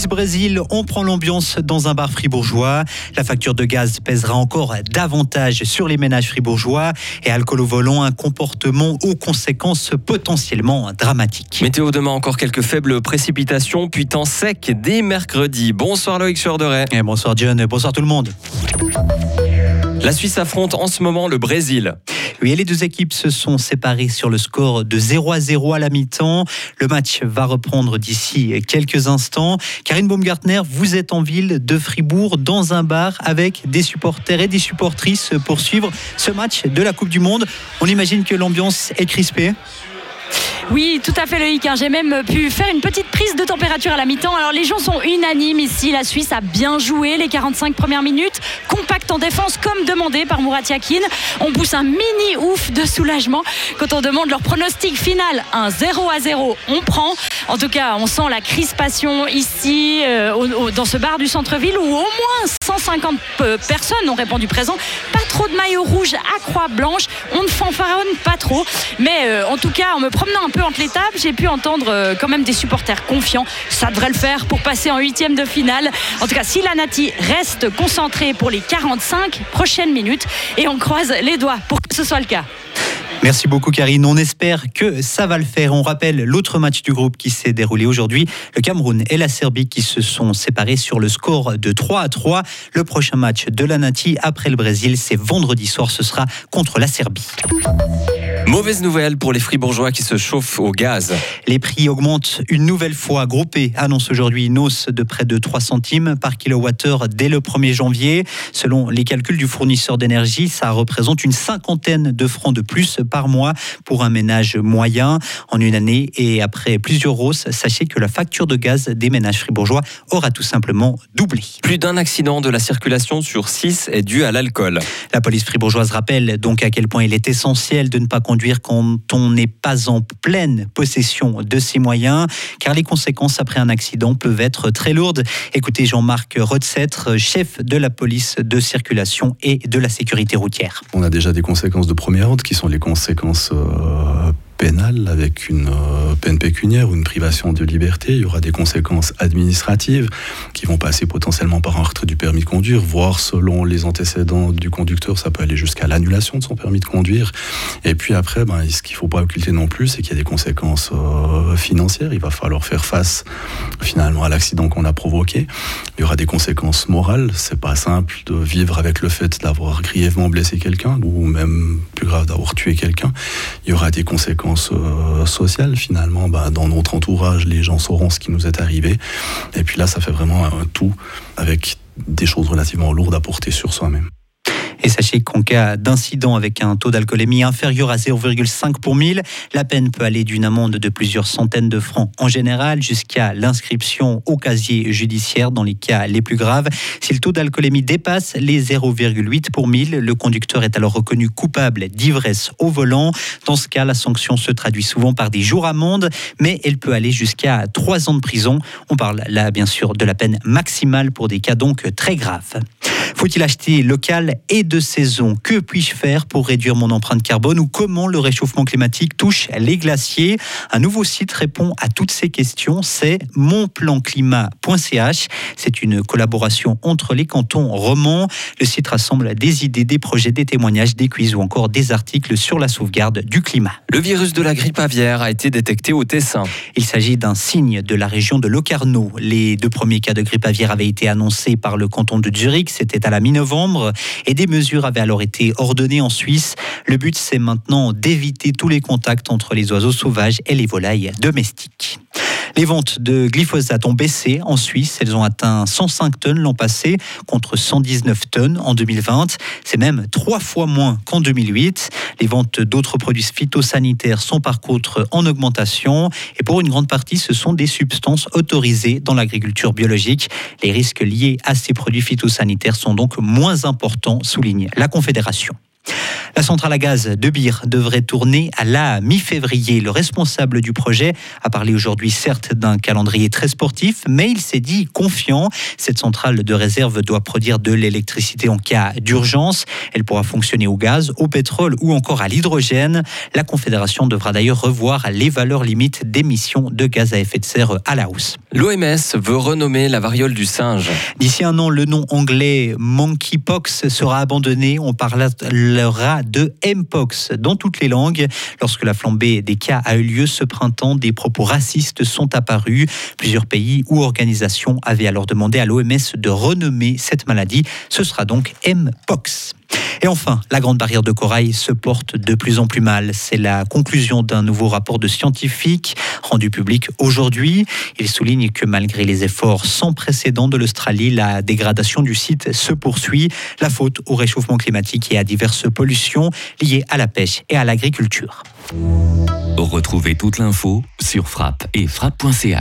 Suisse-Brésil, on prend l'ambiance dans un bar fribourgeois. La facture de gaz pèsera encore davantage sur les ménages fribourgeois et alcool au volant, un comportement aux conséquences potentiellement dramatiques. Météo demain encore quelques faibles précipitations, puis temps sec dès mercredi. Bonsoir Loïc Chorderet. Et bonsoir John, bonsoir tout le monde. La Suisse affronte en ce moment le Brésil. Oui, les deux équipes se sont séparées sur le score de 0 à 0 à la mi-temps. Le match va reprendre d'ici quelques instants. Karine Baumgartner, vous êtes en ville de Fribourg dans un bar avec des supporters et des supportrices pour suivre ce match de la Coupe du Monde. On imagine que l'ambiance est crispée. Oui, tout à fait Loïc. Hein. J'ai même pu faire une petite prise de température à la mi-temps. Alors les gens sont unanimes ici. La Suisse a bien joué les 45 premières minutes. Compact en défense comme demandé par Murat Yakin. On pousse un mini ouf de soulagement quand on demande leur pronostic final. Un 0 à 0, on prend. En tout cas, on sent la crispation ici euh, dans ce bar du centre-ville où au moins 150 euh, personnes ont répondu présent. Pas trop de maillots rouges à croix blanche. On ne fanfaronne pas trop. Mais euh, en tout cas, en me promenant un peu entre les tables, j'ai pu entendre euh, quand même des supporters confiants. Ça devrait le faire pour passer en huitième de finale. En tout cas, si la Nati reste concentrée pour les 45 prochaines minutes et on croise les doigts pour que ce soit le cas. Merci beaucoup Karine. On espère que ça va le faire. On rappelle l'autre match du groupe qui s'est déroulé aujourd'hui. Le Cameroun et la Serbie qui se sont séparés sur le score de 3 à 3. Le prochain match de la Nati après le Brésil, c'est vendredi soir. Ce sera contre la Serbie. Mauvaise nouvelle pour les fribourgeois qui se chauffent au gaz. Les prix augmentent une nouvelle fois. Groupé annonce aujourd'hui une hausse de près de 3 centimes par kilowattheure dès le 1er janvier. Selon les calculs du fournisseur d'énergie, ça représente une cinquantaine de francs de plus par mois pour un ménage moyen en une année. Et après plusieurs hausses, sachez que la facture de gaz des ménages fribourgeois aura tout simplement doublé. Plus d'un accident de la circulation sur 6 est dû à l'alcool. La police fribourgeoise rappelle donc à quel point il est essentiel de ne pas conduire quand on n'est pas en pleine possession de ses moyens, car les conséquences après un accident peuvent être très lourdes. Écoutez Jean-Marc Rotsettre, chef de la police de circulation et de la sécurité routière. On a déjà des conséquences de premier ordre qui sont les conséquences euh, pénale avec une euh, peine pécuniaire ou une privation de liberté. Il y aura des conséquences administratives qui vont passer potentiellement par un retrait du permis de conduire, voire selon les antécédents du conducteur, ça peut aller jusqu'à l'annulation de son permis de conduire. Et puis après, ben, ce qu'il ne faut pas occulter non plus, c'est qu'il y a des conséquences euh, financières. Il va falloir faire face finalement à l'accident qu'on a provoqué. Il y aura des conséquences morales. C'est pas simple de vivre avec le fait d'avoir grièvement blessé quelqu'un ou même plus grave d'avoir tué quelqu'un. Il y aura des conséquences euh, sociale finalement. Bah, dans notre entourage, les gens sauront ce qui nous est arrivé. Et puis là, ça fait vraiment un tout avec des choses relativement lourdes à porter sur soi-même. Et sachez qu'en cas d'incident avec un taux d'alcoolémie inférieur à 0,5 pour 1000, la peine peut aller d'une amende de plusieurs centaines de francs en général jusqu'à l'inscription au casier judiciaire dans les cas les plus graves. Si le taux d'alcoolémie dépasse les 0,8 pour 1000, le conducteur est alors reconnu coupable d'ivresse au volant. Dans ce cas, la sanction se traduit souvent par des jours amende, mais elle peut aller jusqu'à 3 ans de prison. On parle là bien sûr de la peine maximale pour des cas donc très graves. Faut-il acheter local et de saison? Que puis-je faire pour réduire mon empreinte carbone ou comment le réchauffement climatique touche les glaciers? Un nouveau site répond à toutes ces questions, c'est monplanclimat.ch. C'est une collaboration entre les cantons romans. Le site rassemble des idées, des projets, des témoignages, des quiz ou encore des articles sur la sauvegarde du climat. Le virus de la grippe aviaire a été détecté au Tessin. Il s'agit d'un signe de la région de Locarno. Les deux premiers cas de grippe aviaire avaient été annoncés par le canton de Zurich, c'était à la mi-novembre, et des mesures avaient alors été ordonnées en Suisse. Le but, c'est maintenant d'éviter tous les contacts entre les oiseaux sauvages et les volailles domestiques. Les ventes de glyphosate ont baissé en Suisse. Elles ont atteint 105 tonnes l'an passé contre 119 tonnes en 2020. C'est même trois fois moins qu'en 2008. Les ventes d'autres produits phytosanitaires sont par contre en augmentation. Et pour une grande partie, ce sont des substances autorisées dans l'agriculture biologique. Les risques liés à ces produits phytosanitaires sont donc moins importants, souligne la Confédération. La centrale à gaz de Bir devrait tourner à la mi-février. Le responsable du projet a parlé aujourd'hui certes d'un calendrier très sportif, mais il s'est dit confiant. Cette centrale de réserve doit produire de l'électricité en cas d'urgence. Elle pourra fonctionner au gaz, au pétrole ou encore à l'hydrogène. La Confédération devra d'ailleurs revoir les valeurs limites d'émissions de gaz à effet de serre à la hausse. L'OMS veut renommer la variole du singe. D'ici un an, le nom anglais monkeypox sera abandonné. On parlera de mpox dans toutes les langues. Lorsque la flambée des cas a eu lieu ce printemps, des propos racistes sont apparus. Plusieurs pays ou organisations avaient alors demandé à l'OMS de renommer cette maladie. Ce sera donc mpox. Et enfin, la grande barrière de corail se porte de plus en plus mal. C'est la conclusion d'un nouveau rapport de scientifiques rendu public aujourd'hui. Il souligne que malgré les efforts sans précédent de l'Australie, la dégradation du site se poursuit. La faute au réchauffement climatique et à diverses pollutions liées à la pêche et à l'agriculture. Retrouvez toute l'info sur frappe et frappe.ch.